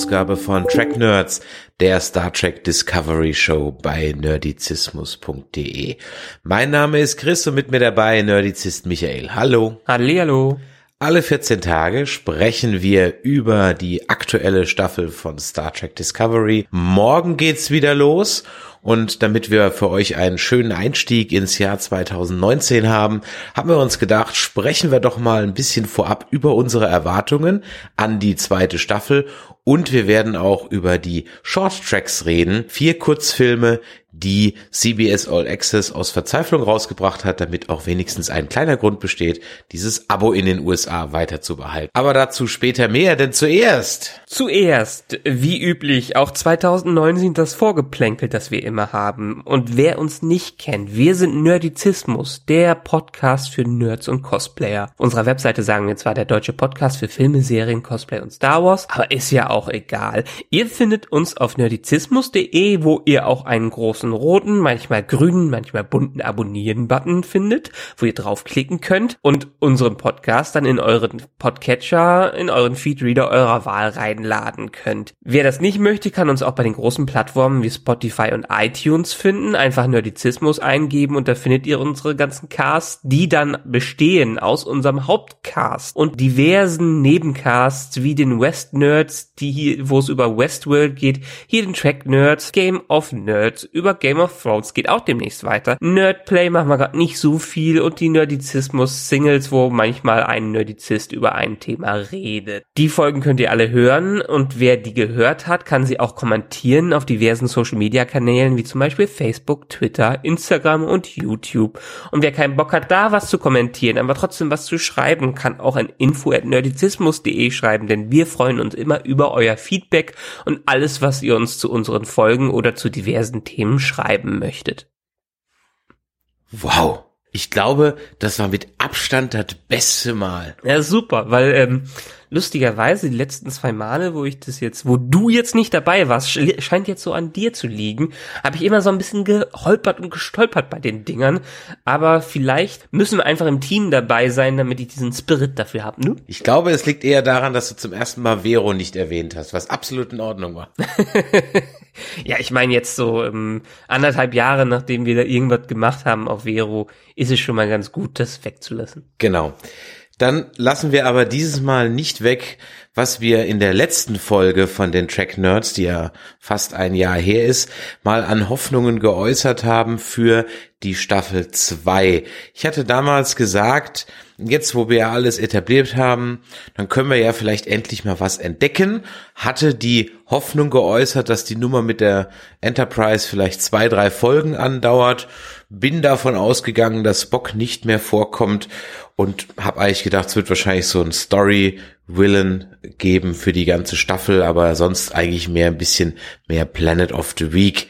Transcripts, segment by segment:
Ausgabe von Track Nerds, der Star Trek Discovery Show bei nerdizismus.de. Mein Name ist Chris und mit mir dabei Nerdizist Michael. Hallo. Hallihallo. Alle 14 Tage sprechen wir über die aktuelle Staffel von Star Trek Discovery. Morgen geht's wieder los und damit wir für euch einen schönen Einstieg ins Jahr 2019 haben, haben wir uns gedacht, sprechen wir doch mal ein bisschen vorab über unsere Erwartungen an die zweite Staffel und wir werden auch über die Short Tracks reden. Vier Kurzfilme, die CBS All Access aus Verzweiflung rausgebracht hat, damit auch wenigstens ein kleiner Grund besteht, dieses Abo in den USA weiter zu behalten. Aber dazu später mehr, denn zuerst. Zuerst, wie üblich, auch 2019 das Vorgeplänkel, das wir immer haben. Und wer uns nicht kennt, wir sind Nerdizismus, der Podcast für Nerds und Cosplayer. Unserer Webseite sagen wir zwar der deutsche Podcast für Filme, Serien, Cosplay und Star Wars, aber ist ja auch egal. Ihr findet uns auf nerdizismus.de, wo ihr auch einen großen roten, manchmal grünen, manchmal bunten Abonnieren-Button findet, wo ihr draufklicken könnt und unseren Podcast dann in euren Podcatcher, in euren Feedreader eurer Wahl reinladen könnt. Wer das nicht möchte, kann uns auch bei den großen Plattformen wie Spotify und iTunes finden. Einfach Nerdizismus eingeben und da findet ihr unsere ganzen Casts, die dann bestehen aus unserem Hauptcast und diversen Nebencasts wie den West Nerds, die hier, wo es über Westworld geht, hier den Track Nerds, Game of Nerds, über Game of Thrones geht auch demnächst weiter. Nerdplay machen wir gerade nicht so viel und die Nerdizismus Singles, wo manchmal ein Nerdizist über ein Thema redet. Die Folgen könnt ihr alle hören und wer die gehört hat, kann sie auch kommentieren auf diversen Social Media Kanälen wie zum Beispiel Facebook, Twitter, Instagram und YouTube. Und wer keinen Bock hat, da was zu kommentieren, aber trotzdem was zu schreiben, kann auch an info@nerdizismus.de schreiben, denn wir freuen uns immer über euer Feedback und alles, was ihr uns zu unseren Folgen oder zu diversen Themen schreiben möchtet. Wow. Ich glaube, das war mit Abstand das beste Mal. Ja, super, weil ähm, lustigerweise die letzten zwei Male, wo ich das jetzt, wo du jetzt nicht dabei warst, sch- scheint jetzt so an dir zu liegen, habe ich immer so ein bisschen geholpert und gestolpert bei den Dingern. Aber vielleicht müssen wir einfach im Team dabei sein, damit ich diesen Spirit dafür habe. Ne? Ich glaube, es liegt eher daran, dass du zum ersten Mal Vero nicht erwähnt hast, was absolut in Ordnung war. Ja, ich meine jetzt so ähm, anderthalb Jahre, nachdem wir da irgendwas gemacht haben auf Vero, ist es schon mal ganz gut, das wegzulassen. Genau. Dann lassen wir aber dieses Mal nicht weg, was wir in der letzten Folge von den Track Nerds, die ja fast ein Jahr her ist, mal an Hoffnungen geäußert haben für die Staffel 2. Ich hatte damals gesagt, jetzt wo wir ja alles etabliert haben, dann können wir ja vielleicht endlich mal was entdecken. Hatte die Hoffnung geäußert, dass die Nummer mit der Enterprise vielleicht zwei, drei Folgen andauert. Bin davon ausgegangen, dass Spock nicht mehr vorkommt und habe eigentlich gedacht, es wird wahrscheinlich so ein Story-Willen geben für die ganze Staffel, aber sonst eigentlich mehr ein bisschen mehr Planet of the Week.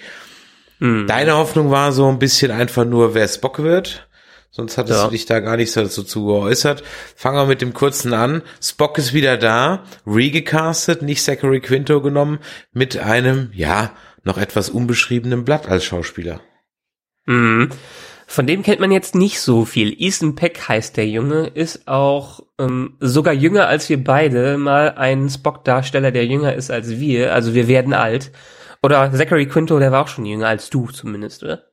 Deine Hoffnung war so ein bisschen einfach nur, wer Spock wird. Sonst hattest Ja. du dich da gar nicht so dazu geäußert. Fangen wir mit dem kurzen an. Spock ist wieder da, regecastet, nicht Zachary Quinto genommen, mit einem, ja, noch etwas unbeschriebenen Blatt als Schauspieler. Mhm. Von dem kennt man jetzt nicht so viel. Ethan Peck heißt der Junge, ist auch ähm, sogar jünger als wir beide, mal ein Spock-Darsteller, der jünger ist als wir. Also wir werden alt. Oder Zachary Quinto, der war auch schon jünger als du zumindest, oder?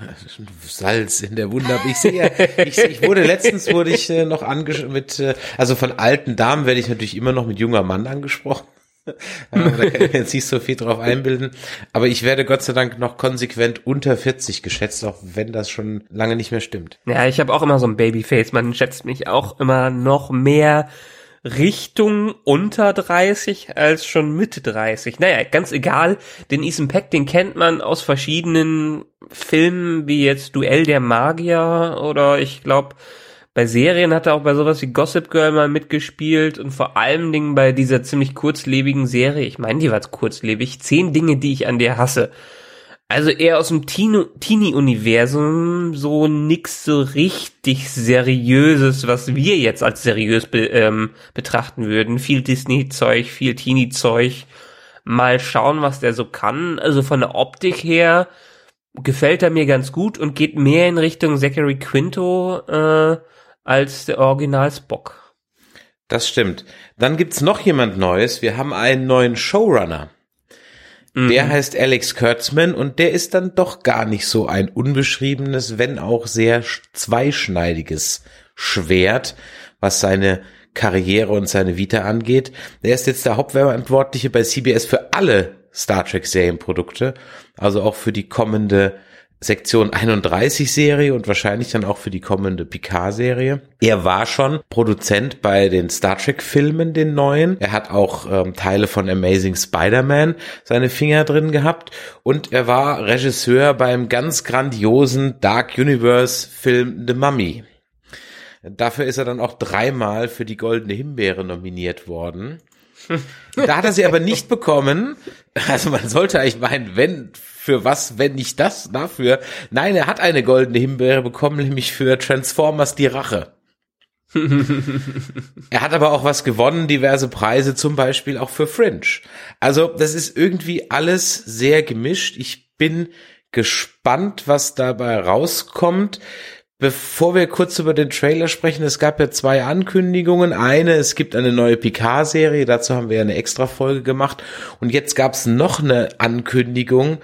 Salz in der Wunde. Aber ich sehe, ja, ich, ich wurde letztens wurde ich äh, noch angesch mit, äh, also von alten Damen werde ich natürlich immer noch mit junger Mann angesprochen. Ja, da kann ich mir jetzt nicht so viel drauf einbilden. Aber ich werde Gott sei Dank noch konsequent unter 40 geschätzt, auch wenn das schon lange nicht mehr stimmt. Ja, ich habe auch immer so ein Babyface. Man schätzt mich auch immer noch mehr Richtung unter 30 als schon Mitte 30. Naja, ganz egal. Den Ethan Peck, den kennt man aus verschiedenen Filmen, wie jetzt Duell der Magier oder ich glaube, bei Serien hat er auch bei sowas wie Gossip Girl mal mitgespielt und vor allen Dingen bei dieser ziemlich kurzlebigen Serie, ich meine, die war kurzlebig, zehn Dinge, die ich an dir hasse. Also eher aus dem Teenie-Universum, so nix so richtig seriöses, was wir jetzt als seriös be ähm, betrachten würden. Viel Disney-Zeug, viel Teenie-Zeug. Mal schauen, was der so kann. Also von der Optik her gefällt er mir ganz gut und geht mehr in Richtung Zachary Quinto äh, als der Original Spock. Das stimmt. Dann gibt's noch jemand Neues. Wir haben einen neuen Showrunner. Der mhm. heißt Alex Kurtzman und der ist dann doch gar nicht so ein unbeschriebenes, wenn auch sehr zweischneidiges Schwert, was seine Karriere und seine Vita angeht. Er ist jetzt der Hauptverantwortliche bei CBS für alle Star Trek Serienprodukte, also auch für die kommende Sektion 31 Serie und wahrscheinlich dann auch für die kommende Picard Serie. Er war schon Produzent bei den Star Trek Filmen, den neuen. Er hat auch ähm, Teile von Amazing Spider-Man seine Finger drin gehabt und er war Regisseur beim ganz grandiosen Dark Universe Film The Mummy. Dafür ist er dann auch dreimal für die Goldene Himbeere nominiert worden. Da hat er sie aber nicht bekommen. Also man sollte eigentlich meinen, wenn für was, wenn nicht das dafür. Nein, er hat eine goldene Himbeere bekommen, nämlich für Transformers die Rache. er hat aber auch was gewonnen, diverse Preise, zum Beispiel auch für Fringe. Also das ist irgendwie alles sehr gemischt. Ich bin gespannt, was dabei rauskommt. Bevor wir kurz über den Trailer sprechen, es gab ja zwei Ankündigungen. Eine, es gibt eine neue Picard-Serie, dazu haben wir ja eine extra Folge gemacht. Und jetzt gab es noch eine Ankündigung,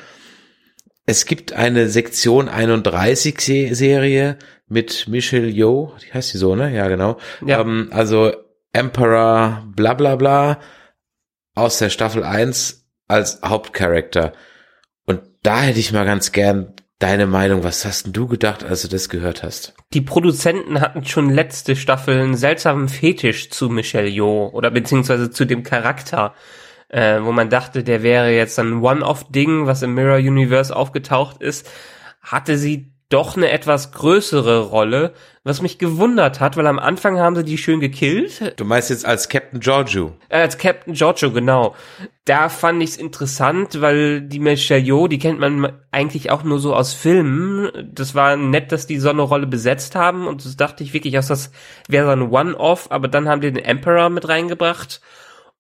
es gibt eine Sektion 31 Serie mit Michelle Yeoh, die heißt die so, ne? Ja, genau. Ja. Ähm, also Emperor bla bla bla aus der Staffel 1 als Hauptcharakter. Und da hätte ich mal ganz gern deine Meinung. Was hast denn du gedacht, als du das gehört hast? Die Produzenten hatten schon letzte Staffel einen seltsamen Fetisch zu Michelle Yeoh oder beziehungsweise zu dem Charakter äh, wo man dachte, der wäre jetzt ein One-Off-Ding, was im Mirror Universe aufgetaucht ist, hatte sie doch eine etwas größere Rolle, was mich gewundert hat, weil am Anfang haben sie die schön gekillt. Du meinst jetzt als Captain Giorgio? Äh, als Captain Giorgio, genau. Da fand ich es interessant, weil die Michelle Yeoh, die kennt man eigentlich auch nur so aus Filmen. Das war nett, dass die so eine Rolle besetzt haben und das dachte ich wirklich, dass das wäre so ein One-Off, aber dann haben die den Emperor mit reingebracht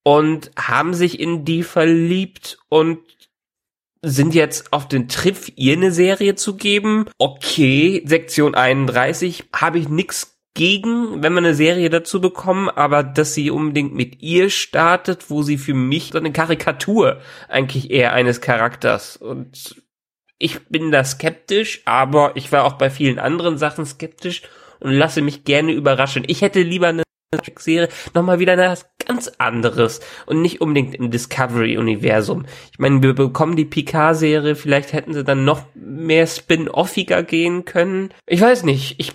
und haben sich in die verliebt und sind jetzt auf den Trip, ihr eine Serie zu geben. Okay, Sektion 31 habe ich nix gegen, wenn wir eine Serie dazu bekommen, aber dass sie unbedingt mit ihr startet, wo sie für mich so eine Karikatur eigentlich eher eines Charakters und ich bin da skeptisch, aber ich war auch bei vielen anderen Sachen skeptisch und lasse mich gerne überraschen. Ich hätte lieber eine Serie nochmal wieder etwas ganz anderes und nicht unbedingt im Discovery-Universum. Ich meine, wir bekommen die Picard-Serie, vielleicht hätten sie dann noch mehr spin-offiger gehen können. Ich weiß nicht, ich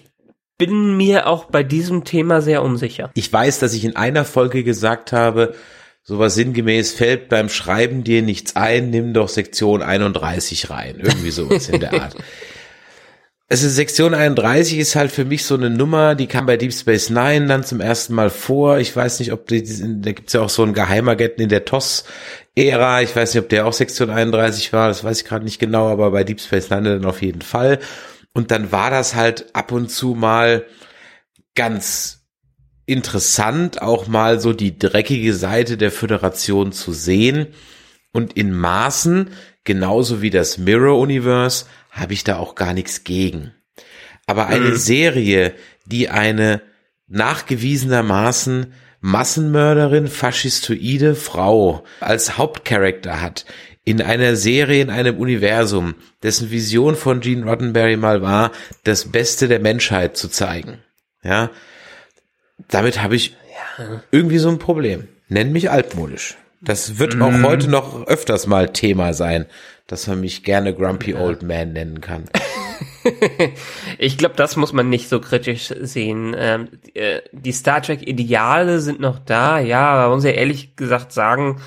bin mir auch bei diesem Thema sehr unsicher. Ich weiß, dass ich in einer Folge gesagt habe, sowas sinngemäß fällt beim Schreiben dir nichts ein, nimm doch Sektion 31 rein. Irgendwie sowas in der Art. Also Sektion 31 ist halt für mich so eine Nummer, die kam bei Deep Space Nine dann zum ersten Mal vor. Ich weiß nicht, ob die, da gibt's ja auch so einen Geheimagenten in der TOS-Ära. Ich weiß nicht, ob der auch Sektion 31 war, das weiß ich gerade nicht genau, aber bei Deep Space Nine dann auf jeden Fall. Und dann war das halt ab und zu mal ganz interessant, auch mal so die dreckige Seite der Föderation zu sehen. Und in Maßen, genauso wie das Mirror Universe, habe ich da auch gar nichts gegen. Aber eine mhm. Serie, die eine nachgewiesenermaßen Massenmörderin, faschistoide Frau als Hauptcharakter hat, in einer Serie, in einem Universum, dessen Vision von Gene Roddenberry mal war, das Beste der Menschheit zu zeigen. Ja, damit habe ich ja. irgendwie so ein Problem. Nenn mich altmodisch. Das wird auch mhm. heute noch öfters mal Thema sein, dass man mich gerne Grumpy Old Man nennen kann. ich glaube, das muss man nicht so kritisch sehen. Ähm, äh, die Star Trek Ideale sind noch da, ja, aber man muss ja ehrlich gesagt sagen,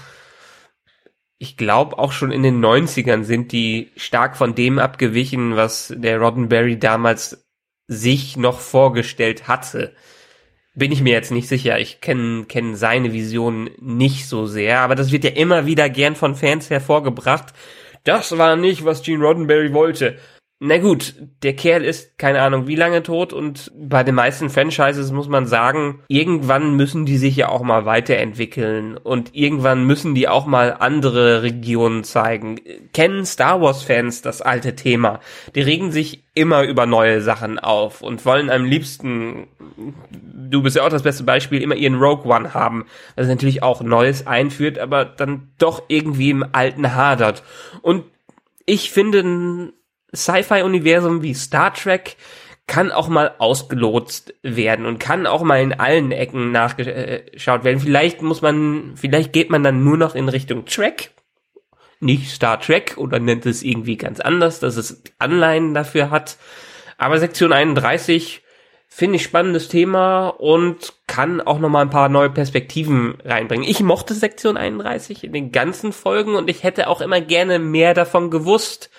ich glaube auch schon in den 90ern sind die stark von dem abgewichen, was der Roddenberry damals sich noch vorgestellt hatte bin ich mir jetzt nicht sicher. Ich kenne kenn seine Vision nicht so sehr, aber das wird ja immer wieder gern von Fans hervorgebracht. Das war nicht, was Gene Roddenberry wollte. Na gut, der Kerl ist keine Ahnung wie lange tot und bei den meisten Franchises muss man sagen, irgendwann müssen die sich ja auch mal weiterentwickeln und irgendwann müssen die auch mal andere Regionen zeigen. Kennen Star Wars Fans das alte Thema? Die regen sich immer über neue Sachen auf und wollen am liebsten, du bist ja auch das beste Beispiel, immer ihren Rogue One haben, was natürlich auch Neues einführt, aber dann doch irgendwie im Alten hadert. Und ich finde, Sci-Fi-Universum wie Star Trek kann auch mal ausgelotst werden und kann auch mal in allen Ecken nachgeschaut werden. Vielleicht muss man, vielleicht geht man dann nur noch in Richtung Trek, nicht Star Trek oder nennt es irgendwie ganz anders, dass es Anleihen dafür hat. Aber Sektion 31 finde ich spannendes Thema und kann auch noch mal ein paar neue Perspektiven reinbringen. Ich mochte Sektion 31 in den ganzen Folgen und ich hätte auch immer gerne mehr davon gewusst.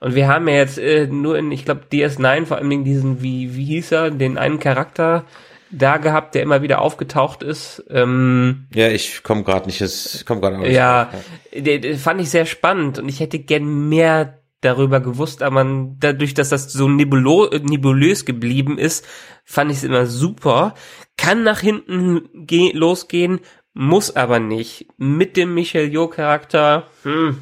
Und wir haben ja jetzt äh, nur in, ich glaube, DS9 vor allem diesen, wie, wie hieß er, den einen Charakter da gehabt, der immer wieder aufgetaucht ist. Ähm, ja, ich komme gerade nicht, es kommt gerade Ja, den, den fand ich sehr spannend und ich hätte gern mehr darüber gewusst, aber man, dadurch, dass das so nebulo, nebulös geblieben ist, fand ich es immer super. Kann nach hinten losgehen, muss aber nicht. Mit dem Michel Jo-Charakter, hm,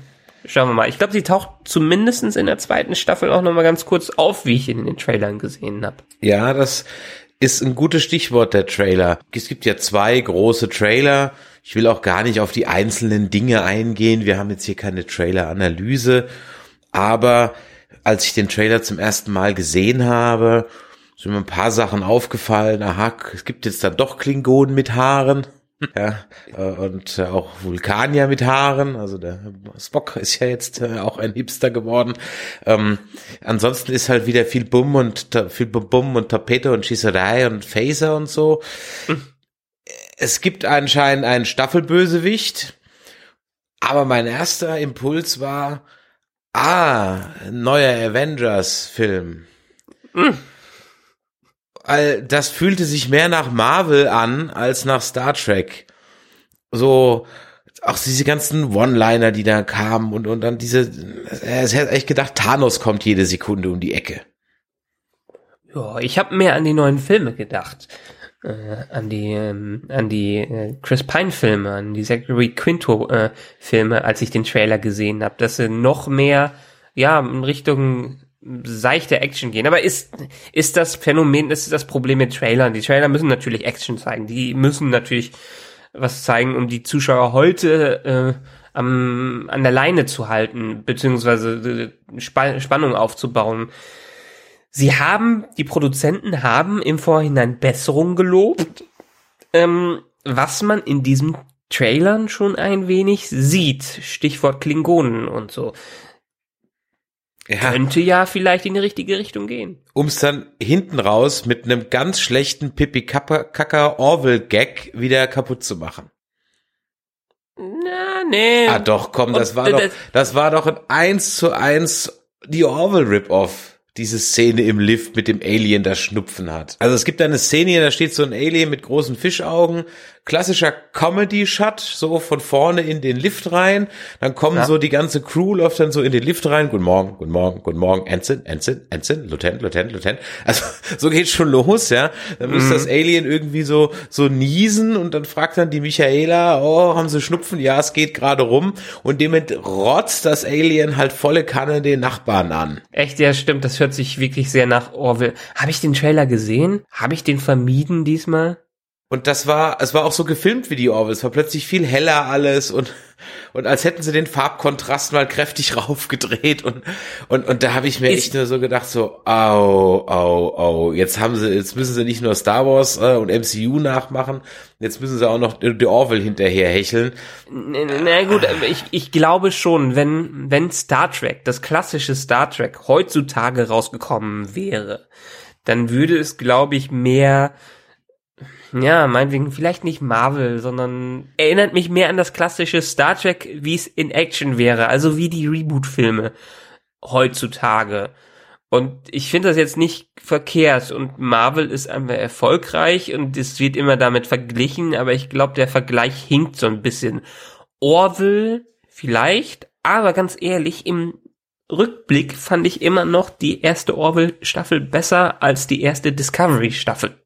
Schauen wir mal. Ich glaube, sie taucht zumindestens in der zweiten Staffel auch nochmal ganz kurz auf, wie ich ihn in den Trailern gesehen habe. Ja, das ist ein gutes Stichwort, der Trailer. Es gibt ja zwei große Trailer. Ich will auch gar nicht auf die einzelnen Dinge eingehen. Wir haben jetzt hier keine Trailer-Analyse. Aber als ich den Trailer zum ersten Mal gesehen habe, sind mir ein paar Sachen aufgefallen. Aha, es gibt jetzt da doch Klingonen mit Haaren. Ja, äh, und auch Vulkanier mit Haaren, also der Spock ist ja jetzt äh, auch ein Hipster geworden. Ähm, ansonsten ist halt wieder viel Bumm und viel Bumm und Tapete und Schießerei und Phaser und so. Hm. Es gibt anscheinend einen Staffelbösewicht, aber mein erster Impuls war, ah, neuer Avengers-Film. Hm weil das fühlte sich mehr nach Marvel an als nach Star Trek. So, auch diese ganzen One-Liner, die da kamen und, und dann diese, es hätte echt gedacht, Thanos kommt jede Sekunde um die Ecke. Ja, ich habe mehr an die neuen Filme gedacht. Äh, an die ähm, an die äh, Chris Pine Filme, an die Zachary Quinto äh, Filme, als ich den Trailer gesehen habe, dass sie noch mehr ja in Richtung seichte Action gehen. Aber ist, ist das Phänomen, ist das Problem mit Trailern? Die Trailer müssen natürlich Action zeigen. Die müssen natürlich was zeigen, um die Zuschauer heute äh, am, an der Leine zu halten, beziehungsweise äh, Spannung aufzubauen. Sie haben, die Produzenten haben im Vorhinein Besserung gelobt, ähm, was man in diesem Trailern schon ein wenig sieht. Stichwort Klingonen und so ja. könnte ja vielleicht in die richtige Richtung gehen. Um es dann hinten raus mit einem ganz schlechten Pipi Kacker Orwell Gag wieder kaputt zu machen. Na, nee. Ah doch, komm, das Und, war doch, das war doch ein eins zu eins die Orwell Rip-Off diese Szene im Lift mit dem Alien, das Schnupfen hat. Also es gibt eine Szene, da steht so ein Alien mit großen Fischaugen, klassischer Comedy-Shot, so von vorne in den Lift rein, dann kommen ja. so die ganze Crew, läuft dann so in den Lift rein, guten Morgen, guten Morgen, guten Morgen, Ensign, Ensign, Ensign, Lieutenant, Lieutenant, Lieutenant. Also so geht's schon los, ja. Dann muss mhm. das Alien irgendwie so, so niesen und dann fragt dann die Michaela, oh, haben sie Schnupfen? Ja, es geht gerade rum und damit rotzt das Alien halt volle Kanne den Nachbarn an. Echt, ja, stimmt, das hört sich wirklich sehr nach Orwell. Habe ich den Trailer gesehen? Habe ich den vermieden diesmal? Und das war, es war auch so gefilmt wie die Orwell. Es war plötzlich viel heller alles und, und als hätten sie den Farbkontrast mal kräftig raufgedreht und, und, und da habe ich mir echt nur so gedacht, so, au, au, au, jetzt haben sie, jetzt müssen sie nicht nur Star Wars äh, und MCU nachmachen, jetzt müssen sie auch noch die Orwell hinterher hecheln. Na, na gut, ich, ich glaube schon, wenn, wenn Star Trek, das klassische Star Trek heutzutage rausgekommen wäre, dann würde es, glaube ich, mehr ja, meinetwegen vielleicht nicht Marvel, sondern erinnert mich mehr an das klassische Star Trek, wie es in Action wäre, also wie die Reboot-Filme heutzutage. Und ich finde das jetzt nicht verkehrt und Marvel ist einfach erfolgreich und es wird immer damit verglichen, aber ich glaube, der Vergleich hinkt so ein bisschen. Orville vielleicht, Aber ganz ehrlich, im Rückblick fand ich immer noch die erste Orville-Staffel besser als die erste Discovery-Staffel.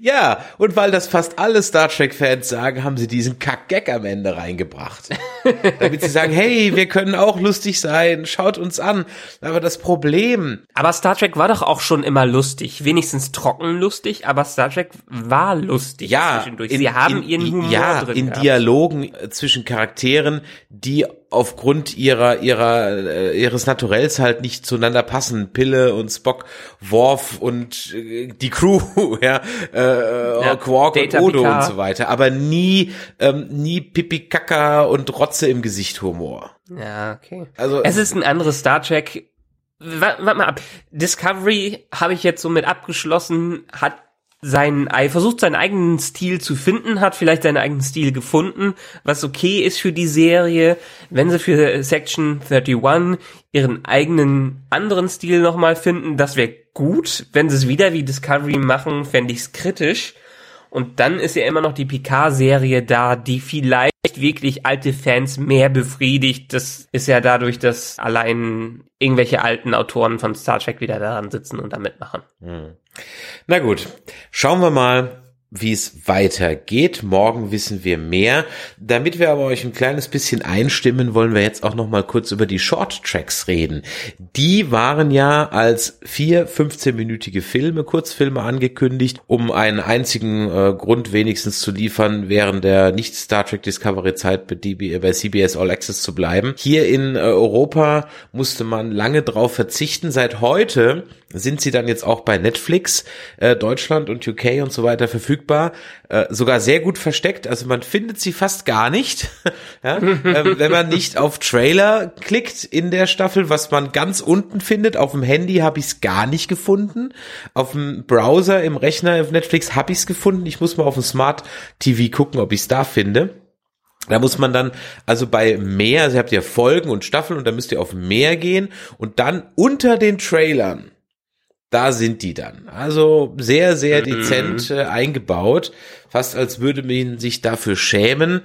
Ja, und weil das fast alle Star Trek-Fans sagen, haben sie diesen Kack-Gag am Ende reingebracht. Damit sie sagen, hey, wir können auch lustig sein, schaut uns an. Aber das Problem. Aber Star Trek war doch auch schon immer lustig. Wenigstens trocken lustig, aber Star Trek war lustig ja, zwischendurch. Sie in, haben in, ihren Humor ja, drin in gehabt. Dialogen äh, zwischen Charakteren, die aufgrund ihrer ihrer äh, ihres Naturells halt nicht zueinander passen. Pille und Spock, Worf und äh, die Crew, ja, äh, Ja, Quark Data und Odo Picard. und so weiter. Aber nie ähm, nie Pipi Kaka und Rotze im Gesicht Humor. Ja, okay. Also Es ist ein anderes Star Trek. Warte mal ab. Discovery habe ich jetzt so mit abgeschlossen, hat seinen, ei- versucht seinen eigenen Stil zu finden, hat vielleicht seinen eigenen Stil gefunden, was okay ist für die Serie. Wenn sie für Section 31 ihren eigenen anderen Stil nochmal finden, das wäre gut. Wenn sie es wieder wie Discovery machen, fände ich es kritisch. Und dann ist ja immer noch die Picard-Serie da, die vielleicht wirklich alte Fans mehr befriedigt. Das ist ja dadurch, dass allein irgendwelche alten Autoren von Star Trek wieder daran sitzen und da mitmachen. Na gut, schauen wir mal, wie es weitergeht. Morgen wissen wir mehr. Damit wir aber euch ein kleines bisschen einstimmen, wollen wir jetzt auch noch mal kurz über die Short Tracks reden. Die waren ja als vier 15-minütige Filme, Kurzfilme angekündigt, um einen einzigen äh, Grund wenigstens zu liefern, während der nicht Star Trek Discovery Zeit bei, CBS All Access zu bleiben. Hier in äh, Europa musste man lange drauf verzichten. Seit heute sind sie dann jetzt auch bei Netflix, äh, Deutschland und UK und so weiter verfügbar. Äh, sogar sehr gut versteckt. Also man findet sie fast gar nicht, ja? ähm, wenn man nicht auf Trailer klickt in der Staffel, was man ganz unten findet. Auf dem Handy habe ich es gar nicht gefunden. Auf dem Browser im Rechner auf Netflix habe ich es gefunden. Ich muss mal auf dem Smart TV gucken, ob ich es da finde. Da muss man dann also bei mehr, also ihr habt ja Folgen und Staffeln und da müsst ihr auf mehr gehen und dann unter den Trailern, da sind die dann. Also sehr, sehr dezent äh, eingebaut, fast als würde man sich dafür schämen.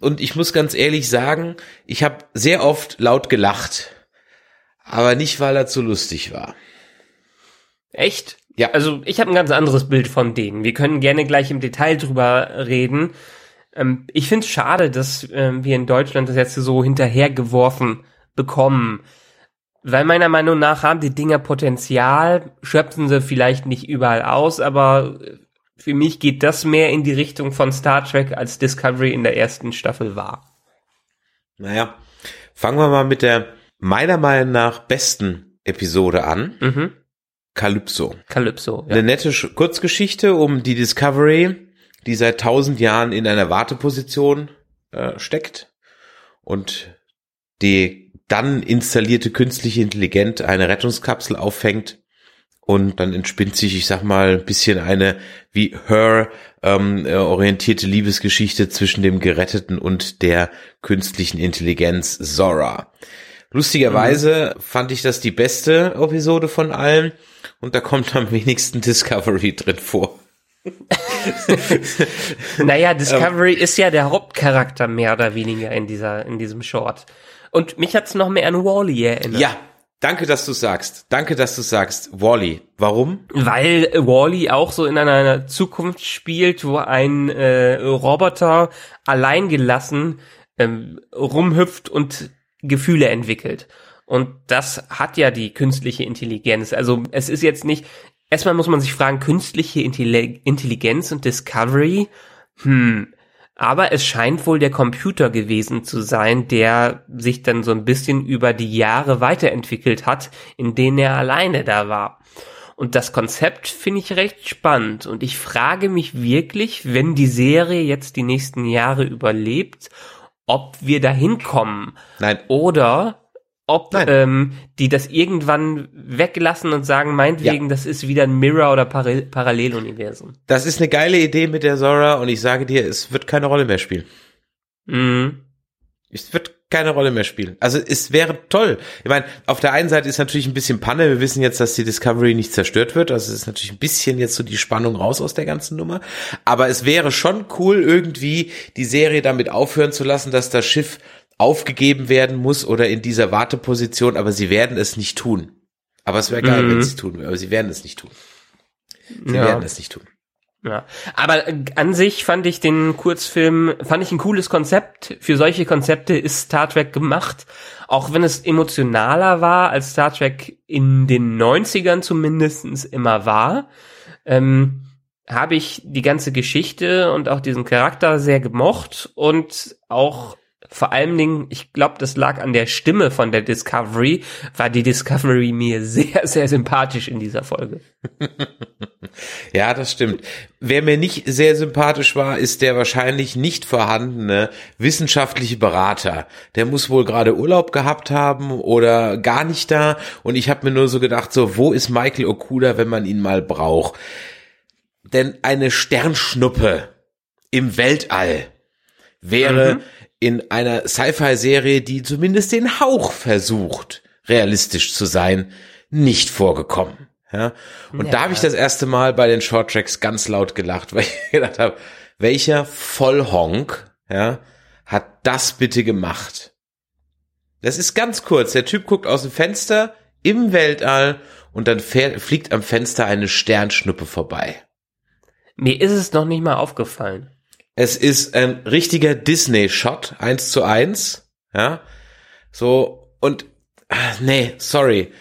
Und ich muss ganz ehrlich sagen, ich habe sehr oft laut gelacht, aber nicht, weil er zu lustig war. Echt? Ja. Also ich habe ein ganz anderes Bild von denen. Wir können gerne gleich im Detail drüber reden. Ähm, ich finde es schade, dass ähm, wir in Deutschland das jetzt so hinterhergeworfen bekommen. Weil meiner Meinung nach haben die Dinger Potenzial, schöpfen sie vielleicht nicht überall aus, aber für mich geht das mehr in die Richtung von Star Trek als Discovery in der ersten Staffel war. Naja, fangen wir mal mit der meiner Meinung nach besten Episode an. Mhm. Calypso. Calypso. Ja. Eine nette Sch- Kurzgeschichte um die Discovery, die seit tausend Jahren in einer Warteposition äh, steckt und die dann installierte künstliche Intelligenz eine Rettungskapsel auffängt und dann entspinnt sich, ich sag mal, ein bisschen eine wie Her ähm, äh, orientierte Liebesgeschichte zwischen dem Geretteten und der künstlichen Intelligenz Zora. Lustigerweise fand ich das die beste Episode von allen und da kommt am wenigsten Discovery drin vor. Naja, Discovery ist ja der Hauptcharakter mehr oder weniger in dieser, in diesem Short. Und mich hat's noch mehr an Wally erinnert. Ja, danke, dass du sagst. Danke, dass du sagst. Wally. Warum? Weil Wally auch so in einer Zukunft spielt, wo ein äh, Roboter alleingelassen ähm, rumhüpft und Gefühle entwickelt. Und das hat ja die künstliche Intelligenz. Also es ist jetzt nicht, erstmal muss man sich fragen, künstliche Intelli- Intelligenz und Discovery, hm, aber es scheint wohl der Computer gewesen zu sein, der sich dann so ein bisschen über die Jahre weiterentwickelt hat, in denen er alleine da war. Und das Konzept finde ich recht spannend. Und ich frage mich wirklich, wenn die Serie jetzt die nächsten Jahre überlebt, ob wir da hinkommen. Nein. Oder ob ähm, die das irgendwann weglassen und sagen, meinetwegen, das ist wieder ein Mirror- oder Parallel Paralleluniversum. Das ist eine geile Idee mit der Zora und ich sage dir, es wird keine Rolle mehr spielen. Mhm. Es wird keine Rolle mehr spielen. Also es wäre toll. Ich meine, auf der einen Seite ist natürlich ein bisschen Panne. Wir wissen jetzt, dass die Discovery nicht zerstört wird. Also es ist natürlich ein bisschen jetzt so die Spannung raus aus der ganzen Nummer. Aber es wäre schon cool, irgendwie die Serie damit aufhören zu lassen, dass das Schiff aufgegeben werden muss oder in dieser Warteposition, aber sie werden es nicht tun. Aber es wäre geil, Mhm. wenn sie es tun, aber sie werden es nicht tun. Sie Ja. werden es nicht tun. Ja, aber äh, an sich fand ich den Kurzfilm, fand ich ein cooles Konzept. Für solche Konzepte ist Star Trek gemacht. Auch wenn es emotionaler war, als Star Trek in den 90ern zumindestens immer war, ähm, habe ich die ganze Geschichte und auch diesen Charakter sehr gemocht und auch vor allen Dingen, ich glaube, das lag an der Stimme von der Discovery, war die Discovery mir sehr, sehr sympathisch in dieser Folge. Ja, das stimmt. Wer mir nicht sehr sympathisch war, ist der wahrscheinlich nicht vorhandene wissenschaftliche Berater. Der muss wohl gerade Urlaub gehabt haben oder gar nicht da. Und ich habe mir nur so gedacht, so, wo ist Michael Okuda, wenn man ihn mal braucht? Denn eine Sternschnuppe im Weltall wäre Mhm. In einer Sci-Fi-Serie, die zumindest den Hauch versucht, realistisch zu sein, nicht vorgekommen. Ja? Und Ja. da habe ich das erste Mal bei den Shorttracks ganz laut gelacht, weil ich gedacht habe, welcher Vollhonk ja, hat das bitte gemacht? Das ist ganz kurz. Der Typ guckt aus dem Fenster im Weltall und dann fliegt am Fenster eine Sternschnuppe vorbei. Mir ist es noch nicht mal aufgefallen. Es ist ein richtiger Disney-Shot, eins zu eins, ja, so, und, ah, nee, sorry,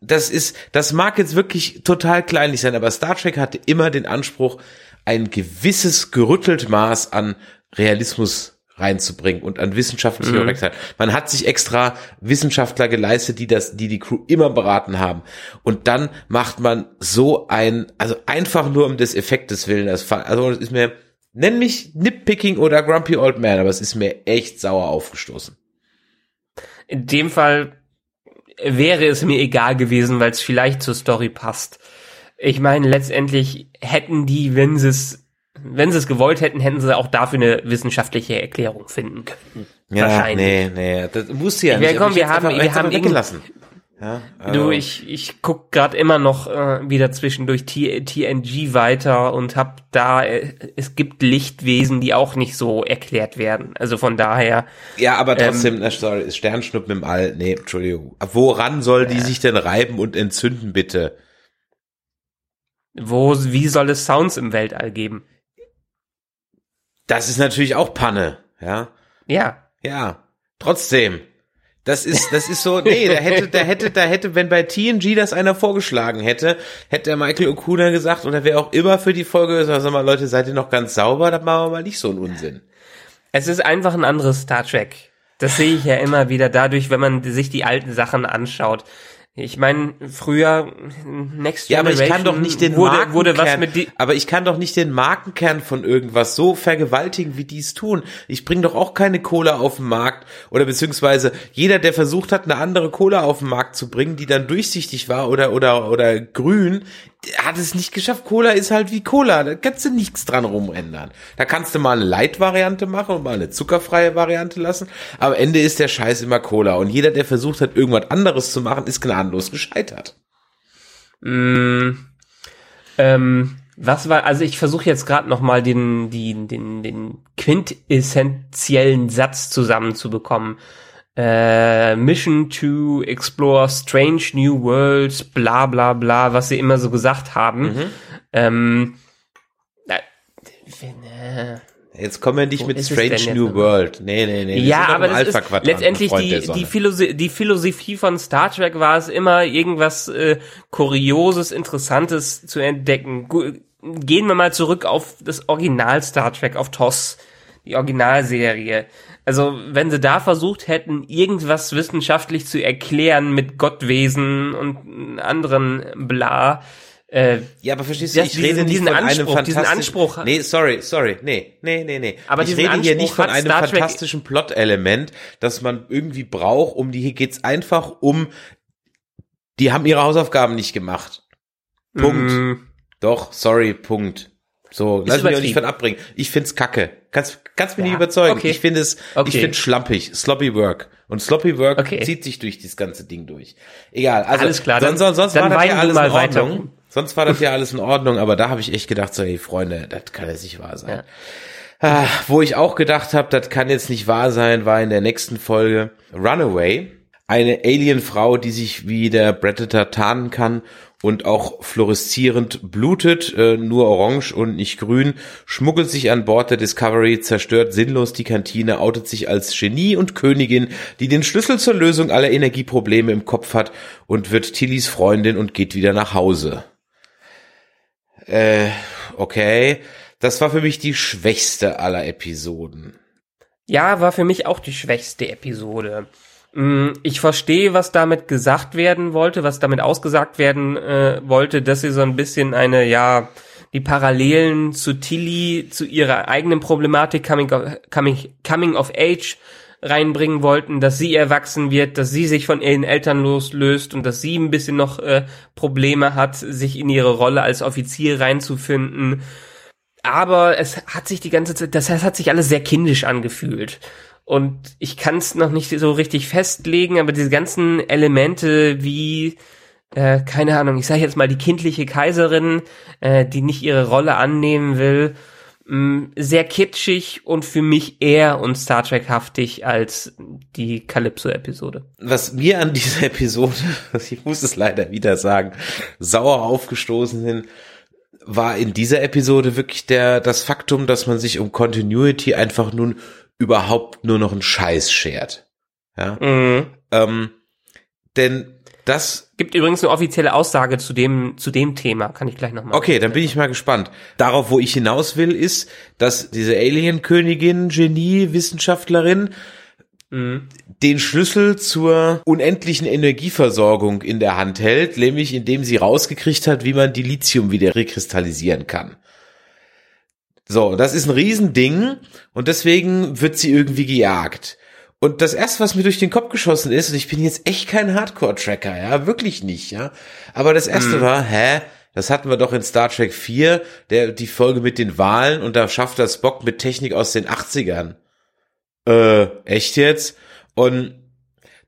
das ist, das mag jetzt wirklich total kleinlich sein, aber Star Trek hatte immer den Anspruch, ein gewisses gerüttelt Maß an Realismus reinzubringen und an wissenschaftliche Mhm. Korrektheit. Man hat sich extra Wissenschaftler geleistet, die das, die die Crew immer beraten haben. Und dann macht man so ein, also einfach nur um des Effektes willen, das, also das ist mir, nenn mich Nitpicking oder Grumpy Old Man, aber es ist mir echt sauer aufgestoßen. In dem Fall wäre es mir egal gewesen, weil es vielleicht zur Story passt. Ich meine, letztendlich hätten die, wenn sie es wenn sie es gewollt hätten, hätten sie auch dafür eine wissenschaftliche Erklärung finden können. Wahrscheinlich. nee, nee, das wusste ja Ja, nicht. komm, ich wir haben- wir haben weggelassen. Ja, also, Du, ich, ich guck gerade immer noch äh, wieder zwischendurch T TNG weiter und hab da, äh, es gibt Lichtwesen, die auch nicht so erklärt werden. Also von daher, Ja, aber Ähm, trotzdem, na, sorry, Sternschnuppen im All, nee, Entschuldigung. Woran soll die sich denn reiben und entzünden, bitte? wo, wie soll es Sounds im Weltall geben? Das ist natürlich auch Panne, ja. Ja, Ja, trotzdem. Das ist, das ist so, nee, da hätte, da hätte, da hätte, wenn bei TNG das einer vorgeschlagen hätte, hätte der Michael Okuda gesagt, oder wer auch immer für die Folge sag mal, Leute, seid ihr noch ganz sauber, dann machen wir mal nicht so einen Unsinn. Es ist einfach ein anderes Star Trek. Das sehe ich ja immer wieder dadurch, wenn man sich die alten Sachen anschaut. Ich meine, früher Next Ja, aber Generation ich kann doch nicht den wurde, Markenkern, wurde was mit die aber ich kann doch nicht den Markenkern von irgendwas so vergewaltigen, wie die es tun. Ich bringe doch auch keine Cola auf den Markt oder beziehungsweise jeder, der versucht hat, eine andere Cola auf den Markt zu bringen, die dann durchsichtig war oder oder oder grün, hat es nicht geschafft. Cola ist halt wie Cola, da kannst du nichts dran rumändern. Da kannst du mal eine Light-Variante machen und mal eine zuckerfreie Variante lassen. Am Ende ist der Scheiß immer Cola und jeder, der versucht hat, irgendwas anderes zu machen, ist gnadenlos gescheitert. Mm, ähm, was war, also ich versuche jetzt gerade noch mal den, den, den, den quintessentiellen Satz zusammenzubekommen. Äh, Mission to explore strange new worlds, bla bla bla, was sie immer so gesagt haben. Mhm. Ähm, äh, wenn, äh, Jetzt kommen wir nicht Wo mit Strange New? World. Nee, nee, nee. ja, aber das ist letztendlich die, die, Philosophie, die Philosophie von Star Trek war es immer, irgendwas äh, Kurioses, Interessantes zu entdecken. Gehen wir mal zurück auf das Original Star Trek, auf TOS, die Originalserie. Also, wenn sie da versucht hätten, irgendwas wissenschaftlich zu erklären mit Gottwesen und anderen bla, äh, Ja, aber verstehst du, ich diesen- rede nicht diesen von einem Anspruch, diesen fantastischen... Anspruch- Nee, sorry, sorry, nee, nee, nee, nee. Aber ich diesen rede hier Anspruch nicht von einem fantastischen Plot-Element, das man irgendwie braucht, um die, hier geht's einfach um, die haben ihre Hausaufgaben nicht gemacht. Punkt. mm, Doch, sorry, Punkt. So, lass mich auch nicht von abbringen. Ich find's kacke. Kannst, kannst mich Ja, nicht überzeugen. okay. Ich finde es, Okay. ich find's schlampig. Sloppy Work. Und Sloppy Work Okay. zieht sich durch das ganze Ding durch. Egal. Also, Alles klar, Sonst, sonst dann war das ja alles in weiter Ordnung. rum. Sonst war das ja alles in Ordnung, aber da habe ich echt gedacht, so, ey, Freunde, das kann ja nicht wahr sein. Ja. Ah, wo ich auch gedacht habe, das kann jetzt nicht wahr sein, war in der nächsten Folge Runaway. Eine Alienfrau, die sich wie der Predator tarnen kann und auch fluoreszierend blutet, äh, nur orange und nicht grün, schmuggelt sich an Bord der Discovery, zerstört sinnlos die Kantine, outet sich als Genie und Königin, die den Schlüssel zur Lösung aller Energieprobleme im Kopf hat und wird Tillys Freundin und geht wieder nach Hause. Äh, okay. Das war für mich die schwächste aller Episoden. Ja, war für mich auch die schwächste Episode. Mm, ich verstehe, was damit gesagt werden wollte, was damit ausgesagt werden äh, wollte, dass sie so ein bisschen eine, ja, die Parallelen zu Tilly, zu ihrer eigenen Problematik Coming of, coming, coming of Age reinbringen wollten, dass sie erwachsen wird, dass sie sich von ihren Eltern loslöst und dass sie ein bisschen noch äh, Probleme hat, sich in ihre Rolle als Offizier reinzufinden. Aber es hat sich die ganze Zeit, das hat sich alles sehr kindisch angefühlt. Und ich kann es noch nicht so richtig festlegen, aber diese ganzen Elemente wie, äh, keine Ahnung, ich sage jetzt mal die kindliche Kaiserin, äh, die nicht ihre Rolle annehmen will, mh, mm, sehr kitschig und für mich eher und Star Trek-haftig als die Calypso-Episode. Was mir an dieser Episode, ich muss es leider wieder sagen, sauer aufgestoßen sind, war in dieser Episode wirklich der, das Faktum, dass man sich um Continuity einfach nun überhaupt nur noch einen Scheiß schert. Ja. Mhm. Ähm, denn das gibt übrigens eine offizielle Aussage zu dem zu dem Thema, kann ich gleich noch mal. Okay, dann bin ich mal gespannt. Darauf, wo ich hinaus will, ist, dass diese Alien Königin, Genie, Wissenschaftlerin mhm. den Schlüssel zur unendlichen Energieversorgung in der Hand hält, nämlich indem sie rausgekriegt hat, wie man die Lithium wieder rekristallisieren kann. So, das ist ein Riesending und deswegen wird sie irgendwie gejagt. Und das erste, was mir durch den Kopf geschossen ist, und ich bin jetzt echt kein Hardcore-Tracker, ja, wirklich nicht, ja. Aber das erste mhm. war, hä? Das hatten wir doch in Star Trek 4, der, die Folge mit den Wahlen und da schafft das Spock mit Technik aus den 80ern. Äh, echt jetzt? Und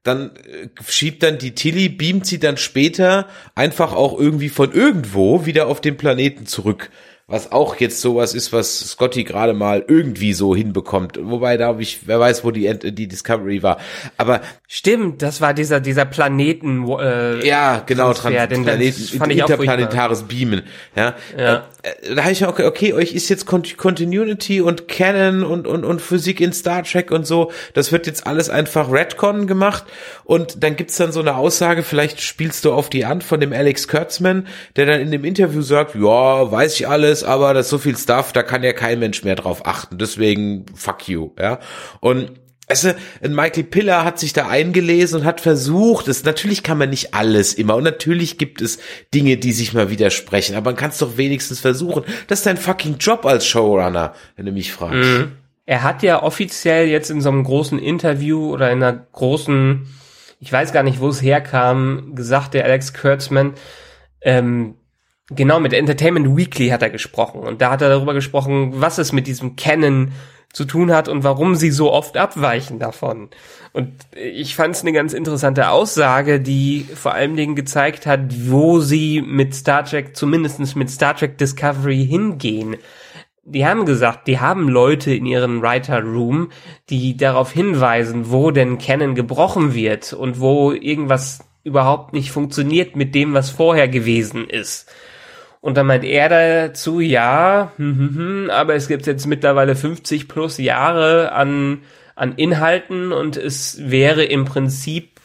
dann äh, schiebt dann die Tilly, beamt sie dann später einfach auch irgendwie von irgendwo wieder auf den Planeten zurück was auch jetzt sowas ist, was Scotty gerade mal irgendwie so hinbekommt. Wobei, da ich, wer weiß, wo die, die Discovery war. Aber stimmt, das war dieser dieser Planeten. Äh, ja, genau, Transfer, Trans Planeten, interplanetares Beamen. Ja, ja. Äh, da habe ich ja okay, okay, euch ist jetzt Continuity und Canon und und und Physik in Star Trek und so. Das wird jetzt alles einfach Redcon gemacht und dann gibt's dann so eine Aussage. Vielleicht spielst du auf die an von dem Alex Kurtzman, der dann in dem Interview sagt, ja, weiß ich alles ist, aber das ist so viel Stuff, da kann ja kein Mensch mehr drauf achten. Deswegen fuck you, ja. Und also, Michael Piller hat sich da eingelesen und hat versucht, es, natürlich kann man nicht alles immer und natürlich gibt es Dinge, die sich mal widersprechen, aber man kann es doch wenigstens versuchen. Das ist dein fucking Job als Showrunner, wenn du mich fragst. Mhm. Er hat ja offiziell jetzt in so einem großen Interview oder in einer großen, ich weiß gar nicht, wo es herkam, gesagt, der Alex Kurtzman, ähm, Genau, mit Entertainment Weekly hat er gesprochen und da hat er darüber gesprochen, was es mit diesem Canon zu tun hat und warum sie so oft abweichen davon. Und ich fand es eine ganz interessante Aussage, die vor allen Dingen gezeigt hat, wo sie mit Star Trek, zumindestens mit Star Trek Discovery hingehen. Die haben gesagt, die haben Leute in ihren Writer Room, die darauf hinweisen, wo denn Canon gebrochen wird und wo irgendwas überhaupt nicht funktioniert mit dem, was vorher gewesen ist. Und dann meint er dazu, ja, hm, hm, hm, aber es gibt jetzt mittlerweile 50 plus Jahre an, an Inhalten und es wäre im Prinzip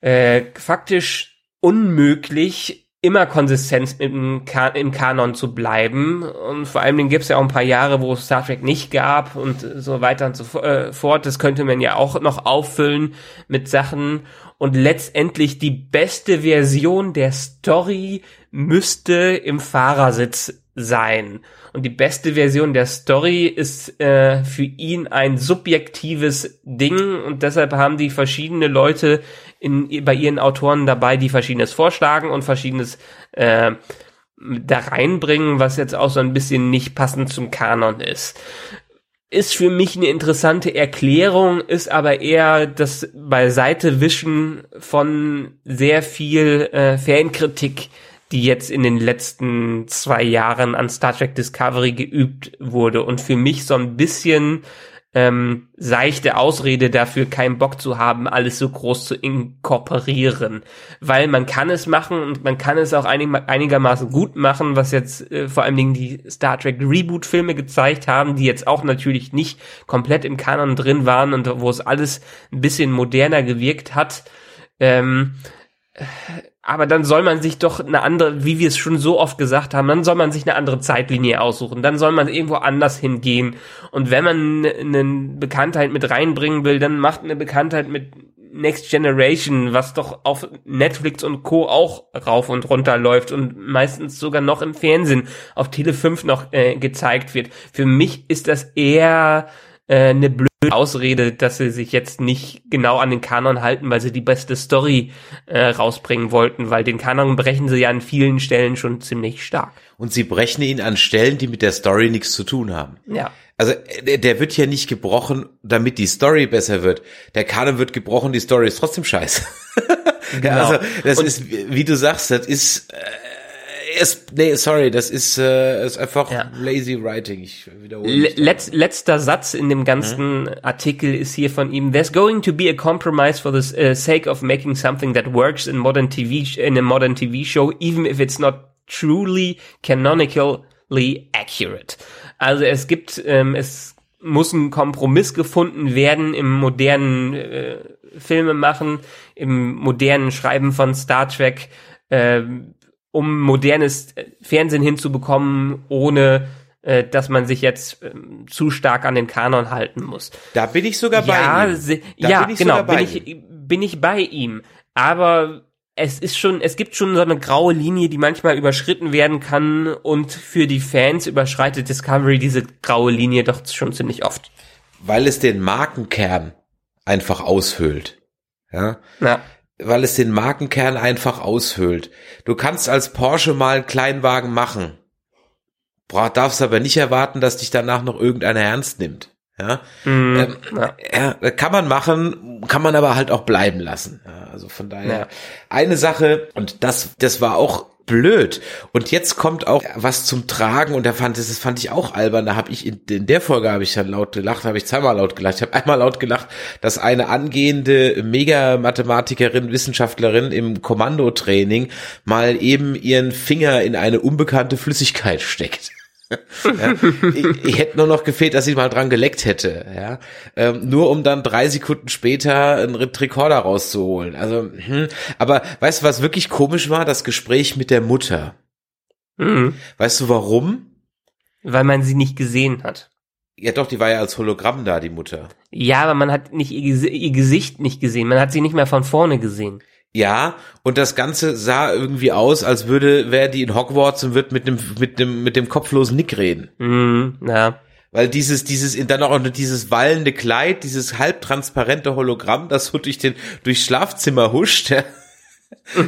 äh, faktisch unmöglich, immer konsistent im, kan im Kanon zu bleiben. Und vor allem gibt es ja auch ein paar Jahre, wo es Star Trek nicht gab und so weiter und so äh, fort. Das könnte man ja auch noch auffüllen mit Sachen. Und letztendlich die beste Version der Story müsste im Fahrersitz sein. Und die beste Version der Story ist äh, für ihn ein subjektives Ding und deshalb haben die verschiedene Leute in, bei ihren Autoren dabei, die verschiedenes vorschlagen und verschiedenes äh, da reinbringen, was jetzt auch so ein bisschen nicht passend zum Kanon ist. Ist für mich eine interessante Erklärung, ist aber eher das Beiseitewischen von sehr viel äh, Fankritik, die jetzt in den letzten zwei Jahren an Star Trek Discovery geübt wurde und für mich so ein bisschen ähm, seichte Ausrede dafür, keinen Bock zu haben, alles so groß zu inkorporieren. Weil man kann es machen und man kann es auch einig, einigermaßen gut machen, was jetzt äh, vor allen Dingen die Star Trek Reboot-Filme gezeigt haben, die jetzt auch natürlich nicht komplett im Kanon drin waren und wo es alles ein bisschen moderner gewirkt hat. Ähm, aber dann soll man sich doch eine andere, wie wir es schon so oft gesagt haben, dann soll man sich eine andere Zeitlinie aussuchen. Dann soll man irgendwo anders hingehen. Und wenn man eine Bekanntheit mit reinbringen will, dann macht eine Bekanntheit mit Next Generation, was doch auf Netflix und Co. auch rauf und runter läuft und meistens sogar noch im Fernsehen auf Tele 5 noch äh, gezeigt wird. Für mich ist das eher äh, eine blöde Ausrede, dass sie sich jetzt nicht genau an den Kanon halten, weil sie die beste Story äh, rausbringen wollten, weil den Kanon brechen sie ja an vielen Stellen schon ziemlich stark. Und sie brechen ihn an Stellen, die mit der Story nichts zu tun haben. Ja. Also der, wird ja nicht gebrochen, damit die Story besser wird. Der Kanon wird gebrochen, die Story ist trotzdem scheiße. Genau. also das Und ist, wie du sagst, das ist äh, es, nee, sorry, das ist, äh, ist einfach ja. lazy writing. Ich wiederhole. Letz, letzter Satz in dem ganzen hm? Artikel ist hier von ihm. There's going to be a compromise for the uh, sake of making something that works in modern TV in a modern TV show, even if it's not truly canonically accurate. Also es gibt, ähm, es muss ein Kompromiss gefunden werden im modernen äh, Filme machen, im modernen Schreiben von Star Trek. Äh, um modernes äh, Fernsehen hinzubekommen, ohne äh, dass man sich jetzt äh, zu stark an den Kanon halten muss. Da bin ich sogar bei ja, ihm. Da ja, genau, bin ich, bin ich bei ihm. Aber es ist schon, es gibt schon so eine graue Linie, die manchmal überschritten werden kann und für die Fans überschreitet Discovery diese graue Linie doch schon ziemlich oft. Weil es den Markenkern einfach aushöhlt. Ja. ja weil es den Markenkern einfach aushöhlt. Du kannst als Porsche mal einen Kleinwagen machen. Darfst aber nicht erwarten, dass dich danach noch irgendeiner ernst nimmt. Ja, mm, ähm, ja. ja. kann man machen, kann man aber halt auch bleiben lassen. Ja, also von daher ja. eine Sache und das, das war auch blöd. Und jetzt kommt auch was zum Tragen und da fand das fand ich auch albern. Da habe ich in, in, der Folge habe ich dann laut gelacht, habe ich zweimal laut gelacht. Ich habe einmal laut gelacht, dass eine angehende Mega-Mathematikerin, Wissenschaftlerin im Kommandotraining mal eben ihren Finger in eine unbekannte Flüssigkeit steckt ja, ich, ich, hätte nur noch gefehlt, dass sie mal dran geleckt hätte, ja. Ähm, nur um dann drei Sekunden später einen Rekorder rauszuholen. Also, hm. aber weißt du, was wirklich komisch war? Das Gespräch mit der Mutter. Mhm. Weißt du warum? Weil man sie nicht gesehen hat. Ja, doch, die war ja als Hologramm da, die Mutter. Ja, aber man hat nicht ihr, ihr Gesicht nicht gesehen. Man hat sie nicht mehr von vorne gesehen. Ja, und das Ganze sah irgendwie aus, als würde, wäre die in Hogwarts und wird mit dem, mit dem, mit dem kopflosen Nick reden. Mm, ja. Weil dieses, dieses, dann auch dieses wallende Kleid, dieses halbtransparente Hologramm, das so durch den, durchs Schlafzimmer huscht, ja.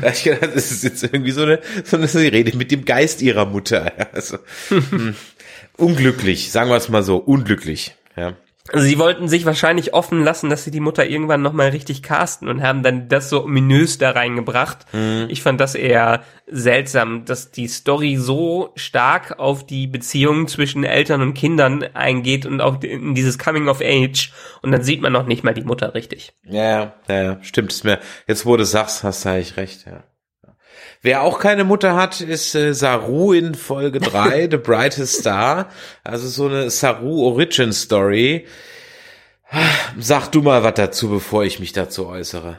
Da ich gedacht, das ist jetzt irgendwie so eine, so eine Rede mit dem Geist ihrer Mutter. Ja, also, hm. unglücklich, sagen wir es mal so, unglücklich. Ja. Also sie wollten sich wahrscheinlich offen lassen, dass sie die Mutter irgendwann nochmal richtig casten und haben dann das so ominös da reingebracht. Mhm. Ich fand das eher seltsam, dass die Story so stark auf die Beziehungen zwischen Eltern und Kindern eingeht und auch in dieses Coming of Age und dann sieht man noch nicht mal die Mutter richtig. Ja, ja, ja stimmt. Ist mir, jetzt wo du sagst, hast du eigentlich recht, ja. Wer auch keine Mutter hat, ist äh, Saru in Folge 3, The Brightest Star. Also so eine Saru Origin Story. Sag du mal was dazu, bevor ich mich dazu äußere.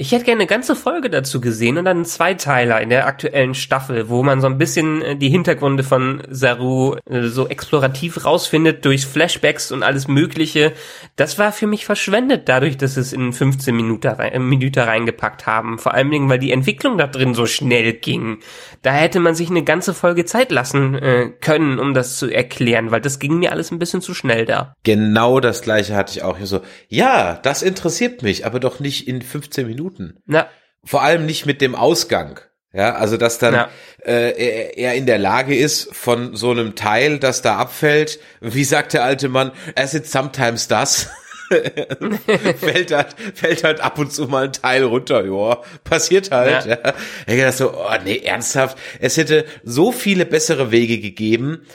Ich hätte gerne eine ganze Folge dazu gesehen und dann einen Zweiteiler in der aktuellen Staffel, wo man so ein bisschen äh, die Hintergründe von Saru äh, so explorativ rausfindet durch Flashbacks und alles Mögliche. Das war für mich verschwendet, dadurch, dass es in 15 Minuten, rein, äh, Minuten reingepackt haben. Vor allen Dingen, weil die Entwicklung da drin so schnell ging. Da hätte man sich eine ganze Folge Zeit lassen äh, können, um das zu erklären, weil das ging mir alles ein bisschen zu schnell da. Genau das gleiche hatte ich auch hier so. Ja, das interessiert mich, aber doch nicht in 15 Minuten. Minuten. Ja. Vor allem nicht mit dem Ausgang. Ja, also dass dann ja. äh, er, er in der Lage ist, von so einem Teil, das da abfällt, wie sagt der alte Mann, as it sometimes does, fällt halt, fällt halt ab und zu mal ein Teil runter, ja, passiert halt. Ja. Ja. Ich dachte so, oh nee, ernsthaft, es hätte so viele bessere Wege gegeben,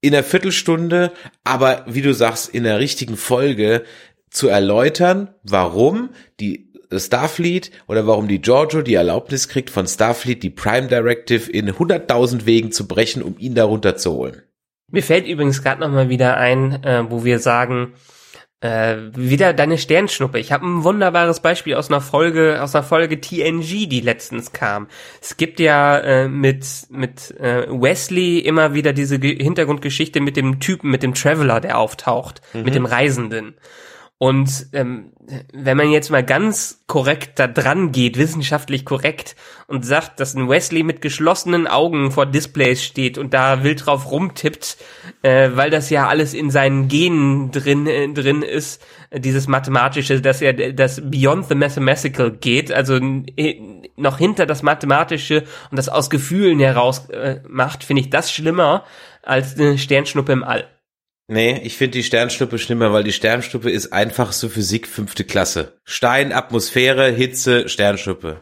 in einer Viertelstunde, aber wie du sagst, in der richtigen Folge zu erläutern, warum die Starfleet oder warum die Giorgio die Erlaubnis kriegt von Starfleet, die Prime Directive in 100.000 Wegen zu brechen, um ihn darunter zu holen. Mir fällt übrigens gerade noch mal wieder ein, äh, wo wir sagen, äh, wieder deine Sternschnuppe. Ich habe ein wunderbares Beispiel aus einer Folge, aus einer Folge TNG, die letztens kam. Es gibt ja äh, mit mit äh, Wesley immer wieder diese Ge Hintergrundgeschichte mit dem Typen, mit dem Traveler, der auftaucht, mhm. mit dem Reisenden. Und ähm, wenn man jetzt mal ganz korrekt da dran geht, wissenschaftlich korrekt, und sagt, dass ein Wesley mit geschlossenen Augen vor Displays steht und da wild drauf rumtippt, äh, weil das ja alles in seinen Genen drin äh, drin ist, äh, dieses mathematische, dass er das Beyond the Mathematical geht, also noch hinter das Mathematische und das aus Gefühlen heraus äh, macht, finde ich das schlimmer als eine Sternschnuppe im All. Nee, ich finde die Sternschnuppe schlimmer, weil die Sternschnuppe ist einfach so Physik fünfte Klasse. Stein, Atmosphäre, Hitze, Sternschnuppe.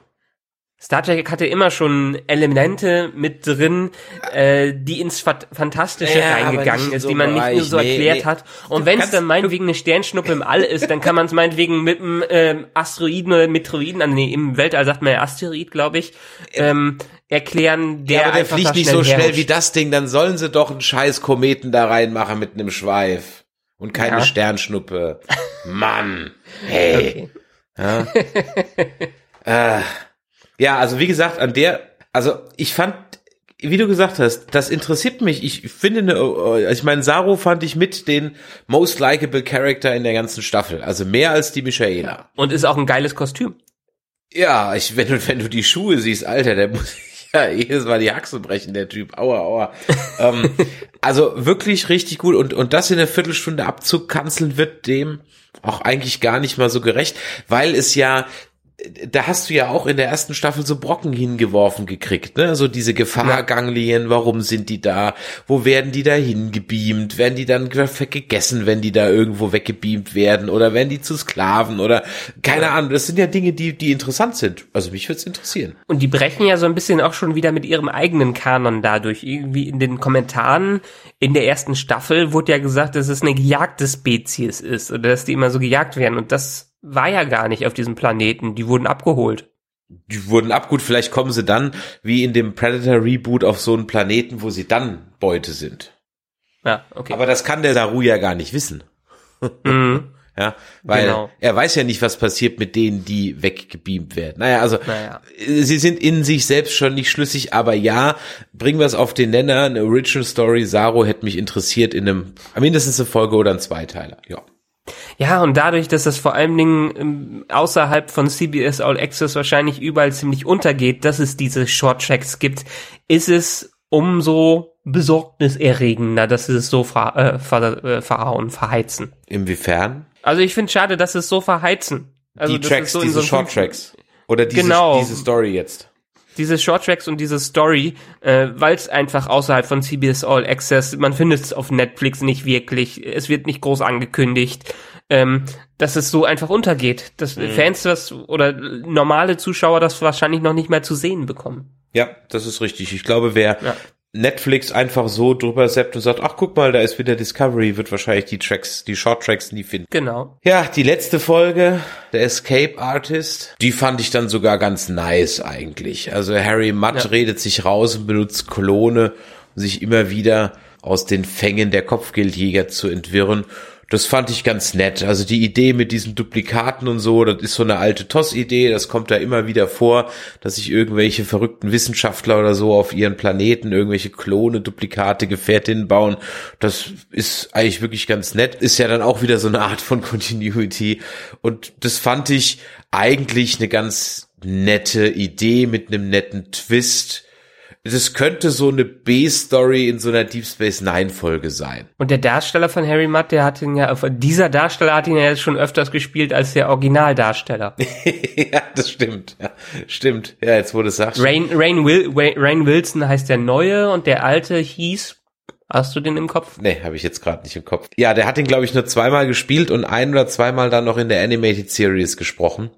Star Trek hatte immer schon Elemente mit drin, äh, die ins Fantastische ja, reingegangen ist, so die man nicht nur so nee, erklärt nee. hat. Und wenn es dann meinetwegen eine Sternschnuppe im All ist, dann kann man es meinetwegen mit einem ähm, Asteroiden oder Meteoroiden, also nee, im Weltall sagt man ja Asteroid, glaube ich, ähm, erklären, der, ja, aber der fliegt nicht so schnell wie das Ding, dann sollen sie doch einen scheiß Kometen da reinmachen mit einem Schweif und keine ja. Sternschnuppe. Mann, hey. Okay. Ja. äh, ja, also wie gesagt, an der, also ich fand, wie du gesagt hast, das interessiert mich. Ich finde, ne, äh, ich meine, Saru fand ich mit den most likable Character in der ganzen Staffel, also mehr als die Michaela. Und ist auch ein geiles Kostüm. Ja, ich, wenn du, wenn du die Schuhe siehst, Alter, der muss ja jedes Mal die Achse brechen, der Typ. Aua, aua. ähm, also wirklich richtig gut. Und, und das in der Viertelstunde abzukanzeln wird dem auch eigentlich gar nicht mal so gerecht, weil es ja da hast du ja auch in der ersten Staffel so Brocken hingeworfen gekriegt, ne? So diese Gefahrganglien, warum sind die da? Wo werden die da hingebeamt? Werden die dann gegessen, wenn die da irgendwo weggebeamt werden? Oder werden die zu Sklaven? Oder keine Ahnung. Das sind ja Dinge, die, die interessant sind. Also mich würde es interessieren. Und die brechen ja so ein bisschen auch schon wieder mit ihrem eigenen Kanon dadurch. Irgendwie in den Kommentaren in der ersten Staffel wurde ja gesagt, dass es eine gejagte Spezies ist oder dass die immer so gejagt werden. Und das war ja gar nicht auf diesem Planeten. Die wurden abgeholt. Die wurden abgeholt. Vielleicht kommen sie dann, wie in dem Predator Reboot, auf so einen Planeten, wo sie dann Beute sind. Ja, okay. Aber das kann der Saru ja gar nicht wissen. Mhm. Ja, weil genau. er weiß ja nicht, was passiert mit denen, die weggebeamt werden. Naja, also naja. sie sind in sich selbst schon nicht schlüssig, aber ja, bringen wir es auf den Nenner, eine Original Story, Saru hätte mich interessiert in einem, mindestens eine Folge oder ein Zweiteiler, ja. Ja, und dadurch, dass das vor allen Dingen ähm, außerhalb von CBS All Access wahrscheinlich überall ziemlich untergeht, dass es diese Short Tracks gibt, ist es umso besorgniserregender, dass sie es so ver, äh, ver, äh, verhauen, verheizen. Inwiefern? Also ich finde schade, dass sie es so verheizen. Also die Tracks, so diese so Short Tracks. Oder diese, genau. diese Story jetzt diese Short Tracks und diese Story, äh, weil es einfach außerhalb von CBS All Access, man findet es auf Netflix nicht wirklich, es wird nicht groß angekündigt ähm, dass es so einfach untergeht, dass mhm. Fans das oder normale Zuschauer das wahrscheinlich noch nicht mehr zu sehen bekommen. Ja, das ist richtig. Ich glaube, wer ja. Netflix einfach so drüber seppt und sagt, ach guck mal, da ist wieder Discovery, wird wahrscheinlich die Tracks, die Short Tracks nie finden. Genau. Ja, die letzte Folge, der Escape Artist, die fand ich dann sogar ganz nice eigentlich. Also Harry Mudd ja. redet sich raus und benutzt Klone, um sich immer wieder aus den Fängen der Kopfgeldjäger zu entwirren das fand ich ganz nett. Also die Idee mit diesen Duplikaten und so, das ist so eine alte TOS-Idee, das kommt da immer wieder vor, dass sich irgendwelche verrückten Wissenschaftler oder so auf ihren Planeten irgendwelche Klone, Duplikate, Gefährtinnen bauen. Das ist eigentlich wirklich ganz nett. Ist ja dann auch wieder so eine Art von Continuity. Und das fand ich eigentlich eine ganz nette Idee mit einem netten Twist das könnte so eine B-Story in so einer Deep Space Nine Folge sein. Und der Darsteller von Harry Mudd, der hat ihn ja, dieser Darsteller hat ihn ja jetzt schon öfters gespielt als der Originaldarsteller. ja, das stimmt. Ja, stimmt. Ja, jetzt wurde es sagt. Rain, Rain, Will, Rain Wilson heißt der neue und der alte hieß Hast du den im Kopf? Nee, habe ich jetzt gerade nicht im Kopf. Ja, der hat ihn, glaube ich, nur zweimal gespielt und ein oder zweimal dann noch in der Animated Series gesprochen.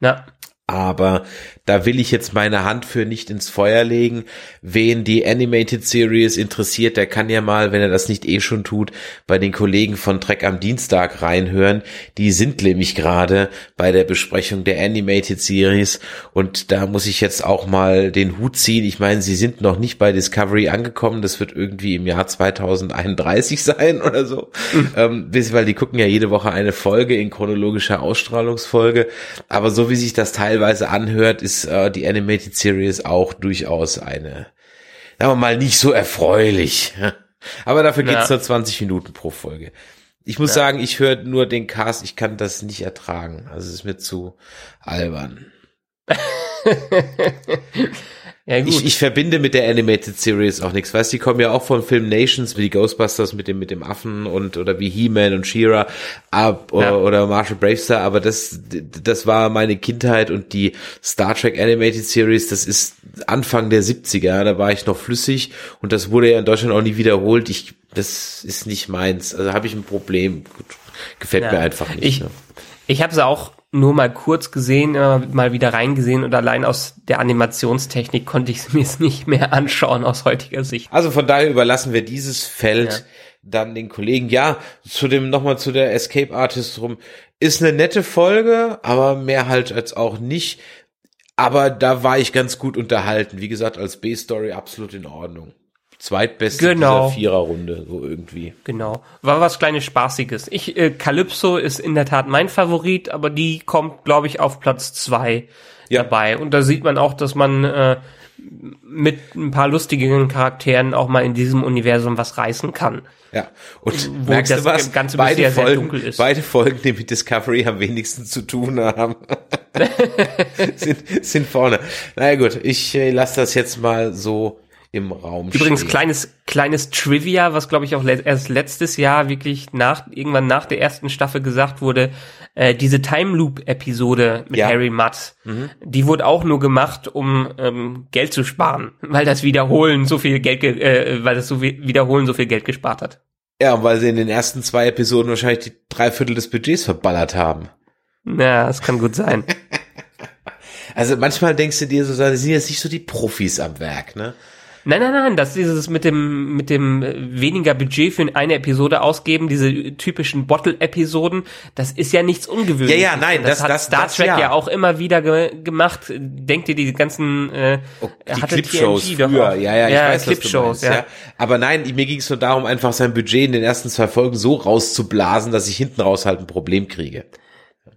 Ja. Aber da will ich jetzt meine Hand für nicht ins Feuer legen. Wen die Animated Series interessiert, der kann ja mal, wenn er das nicht eh schon tut, bei den Kollegen von Trek am Dienstag reinhören. Die sind nämlich gerade bei der Besprechung der Animated Series und da muss ich jetzt auch mal den Hut ziehen. Ich meine, sie sind noch nicht bei Discovery angekommen. Das wird irgendwie im Jahr 2031 sein oder so. Mhm. Ähm, weil die gucken ja jede Woche eine Folge in chronologischer Ausstrahlungsfolge. Aber so wie sich das teilweise anhört, ist äh, die Animated Series auch durchaus eine, sagen wir mal, nicht so erfreulich. Aber dafür geht's ja. nur 20 Minuten pro Folge. Ich muss ja. sagen, ich höre nur den Cast, ich kann das nicht ertragen. Also es ist mir zu albern. Ja, gut. Ich, ich verbinde mit der Animated Series auch nichts. Weißt, die kommen ja auch von Film Nations, wie die Ghostbusters mit dem mit dem Affen und oder wie He-Man und She-Ra ab ja. oder Marshall Bravestar, aber das das war meine Kindheit und die Star Trek Animated Series, das ist Anfang der 70er, da war ich noch flüssig und das wurde ja in Deutschland auch nie wiederholt. Ich das ist nicht meins. Also habe ich ein Problem. Gefällt ja. mir einfach nicht. Ich, ne? ich habe sie auch nur mal kurz gesehen, mal wieder reingesehen und allein aus der Animationstechnik konnte ich es mir nicht mehr anschauen aus heutiger Sicht. Also von daher überlassen wir dieses Feld ja. dann den Kollegen. Ja, zu dem nochmal zu der Escape Artist rum. Ist eine nette Folge, aber mehr halt als auch nicht. Aber da war ich ganz gut unterhalten. Wie gesagt, als B-Story absolut in Ordnung zweitbeste genau. dieser Viererrunde, so irgendwie. Genau. War was kleines Spaßiges. Ich, äh, Calypso ist in der Tat mein Favorit, aber die kommt, glaube ich, auf Platz zwei ja. dabei. Und da sieht man auch, dass man äh, mit ein paar lustigen Charakteren auch mal in diesem Universum was reißen kann. Ja, und Wo merkst du was? Ganze beide, Folgen, beide Folgen, die mit Discovery am wenigsten zu tun haben, sind, sind vorne. Naja gut, ich äh, lasse das jetzt mal so im Raum Übrigens stehen. kleines kleines Trivia, was glaube ich auch le erst letztes Jahr wirklich nach irgendwann nach der ersten Staffel gesagt wurde, äh, diese Time Loop Episode mit ja. Harry Mudd, mhm. die wurde auch nur gemacht, um ähm, Geld zu sparen, weil das Wiederholen so viel Geld äh, weil das so Wiederholen so viel Geld gespart hat. Ja, weil sie in den ersten zwei Episoden wahrscheinlich die drei Viertel des Budgets verballert haben. Ja, das kann gut sein. also manchmal denkst du dir so, sie sind jetzt nicht so die Profis am Werk, ne? Nein, nein, nein, das ist dieses mit dem, mit dem äh, weniger Budget für eine Episode ausgeben, diese typischen Bottle-Episoden, das ist ja nichts ungewöhnliches. Ja, ja, nein, das, das hat das, Star das, Trek ja. ja. auch immer wieder ge gemacht. Denkt ihr die ganzen äh, oh, die Clipshows früher, ja, ja, ich ja, weiß, Clipshows, ja. ja. Aber nein, mir ging es nur darum, einfach sein Budget in den ersten zwei Folgen so rauszublasen, dass ich hinten raus halt ein Problem kriege.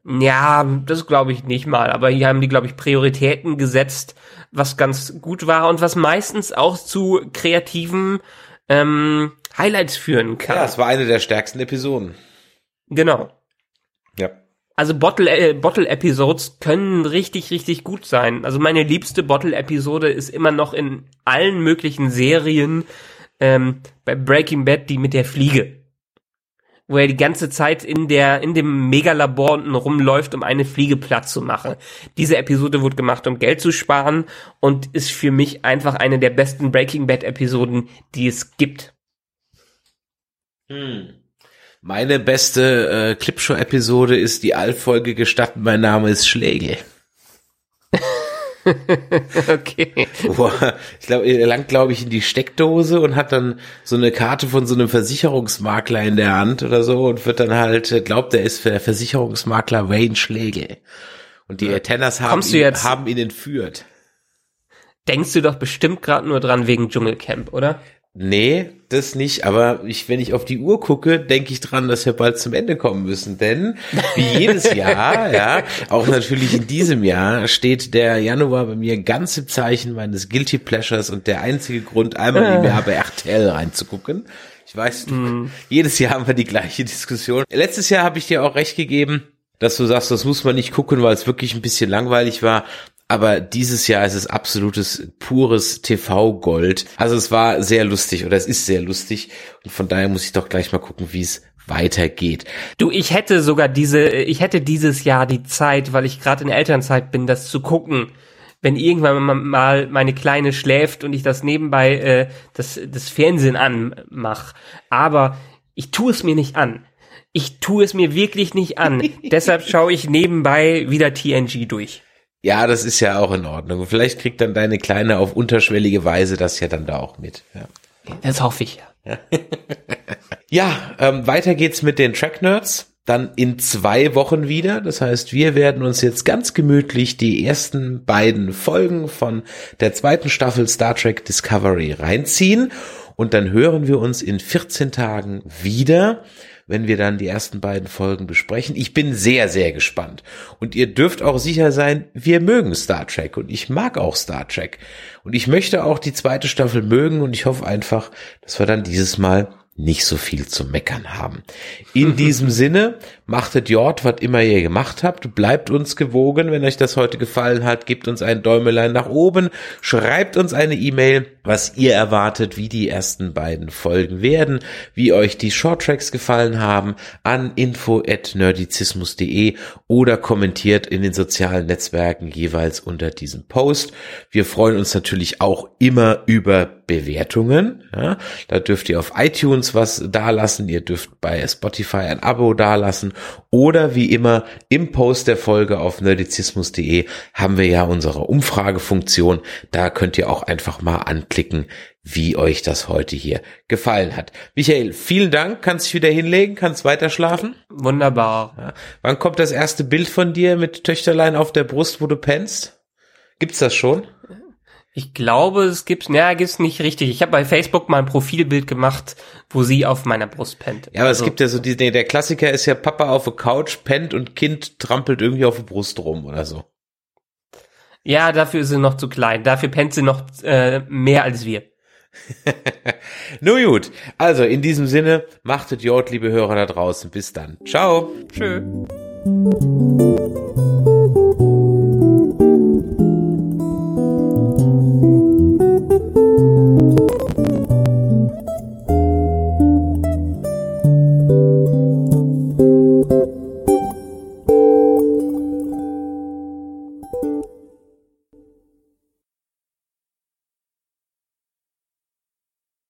Ja, das glaube ich nicht mal. Aber hier haben die, glaube ich, Prioritäten gesetzt, was ganz gut war und was meistens auch zu kreativen ähm, Highlights führen kann. Ja, es war eine der stärksten Episoden. Genau. Ja. Also Bottle, äh, Bottle Episodes können richtig, richtig gut sein. Also meine liebste Bottle Episode ist immer noch in allen möglichen Serien ähm, bei Breaking Bad die mit der Fliege wo er die ganze Zeit in der in dem Megalabor unten rumläuft, um eine Fliege platt zu machen. Diese Episode wurde gemacht, um Geld zu sparen und ist für mich einfach eine der besten Breaking Bad Episoden, die es gibt. Hm. Meine beste äh, Clipshow-Episode ist die Allfolge gestatten, mein Name ist Schlägel. okay. Wo, ich glaube, er langt, glaube ich, in die Steckdose und hat dann so eine Karte von so einem Versicherungsmakler in der Hand oder so und wird dann halt, äh, glaubt, er ist der Versicherungsmakler Wayne Schlegel. Und die Tenners haben, ihn, haben ihn entführt. Denkst du doch bestimmt gerade nur dran wegen Dschungelcamp, oder? Nee, das nicht, aber ich, wenn ich auf die Uhr gucke, denke ich dran, dass wir bald zum Ende kommen müssen, denn wie jedes Jahr, ja, auch natürlich in diesem Jahr steht der Januar bei mir ganz im Zeichen meines Guilty Pleasures und der einzige Grund, einmal im Jahr bei RTL reinzugucken. Ich weiß, mm. jedes Jahr haben wir die gleiche Diskussion. Letztes Jahr habe ich dir auch recht gegeben, dass du sagst, das muss man nicht gucken, weil es wirklich ein bisschen langweilig war. Aber dieses Jahr ist es absolutes, pures TV-Gold. Also es war sehr lustig oder es ist sehr lustig. Und von daher muss ich doch gleich mal gucken, wie es weitergeht. Du, ich hätte sogar diese, ich hätte dieses Jahr die Zeit, weil ich gerade in Elternzeit bin, das zu gucken. wenn irgendwann mal meine Kleine schläft und ich das nebenbei äh, das, das Fernsehen anmach. Aber ich tue es mir nicht an. Ich tue es mir wirklich nicht an. Deshalb schaue ich nebenbei wieder TNG durch. Ja, das ist ja auch in Ordnung. Vielleicht kriegt dann deine Kleine auf unterschwellige Weise das ja dann da auch mit. Ja. Das hoffe ich ja. ja, ähm, weiter geht's mit den Track Nerds. Dann in zwei Wochen wieder. Das heißt, wir werden uns jetzt ganz gemütlich die ersten beiden Folgen von der zweiten Staffel Star Trek Discovery reinziehen. Und dann hören wir uns in 14 Tagen wieder wenn wir dann die ersten beiden Folgen besprechen. Ich bin sehr, sehr gespannt. Und ihr dürft auch sicher sein, wir mögen Star Trek und ich mag auch Star Trek. Und ich möchte auch die zweite Staffel mögen und ich hoffe einfach, dass wir dann dieses Mal nicht so viel zu meckern haben. In diesem Sinne, machtet Jord, was immer ihr gemacht habt, bleibt uns gewogen. Wenn euch das heute gefallen hat, gebt uns ein Däumelein nach oben, schreibt uns eine E-Mail, was ihr erwartet, wie die ersten beiden Folgen werden, wie euch die Shorttracks gefallen haben, an info@nerdizismus.de oder kommentiert in den sozialen Netzwerken jeweils unter diesem Post. Wir freuen uns natürlich auch immer über Bewertungen. Ja, da dürft ihr auf iTunes was dalassen, ihr dürft bei Spotify ein Abo dalassen oder wie immer im Post der Folge auf nerdizismus.de haben wir ja unsere Umfragefunktion. Da könnt ihr auch einfach mal anklicken, wie euch das heute hier gefallen hat. Michael, vielen Dank. Kannst dich wieder hinlegen, kannst weiter schlafen. Wunderbar. Ja. Wann kommt das erste Bild von dir mit Töchterlein auf der Brust, wo du pennst? Gibt's das schon? Ich glaube, es gibt's, naja, gibt's nicht richtig. Ich habe bei Facebook mal ein Profilbild gemacht, wo sie auf meiner Brust pennt. Ja, aber also, es gibt ja so die, der Klassiker ist ja Papa auf der Couch pennt und Kind trampelt irgendwie auf der Brust rum oder so. Ja, dafür ist sie noch zu klein. Dafür pennt sie noch äh, mehr als wir. Nun gut, also in diesem Sinne, machtet Jod, liebe Hörer da draußen. Bis dann. Ciao. Tschö.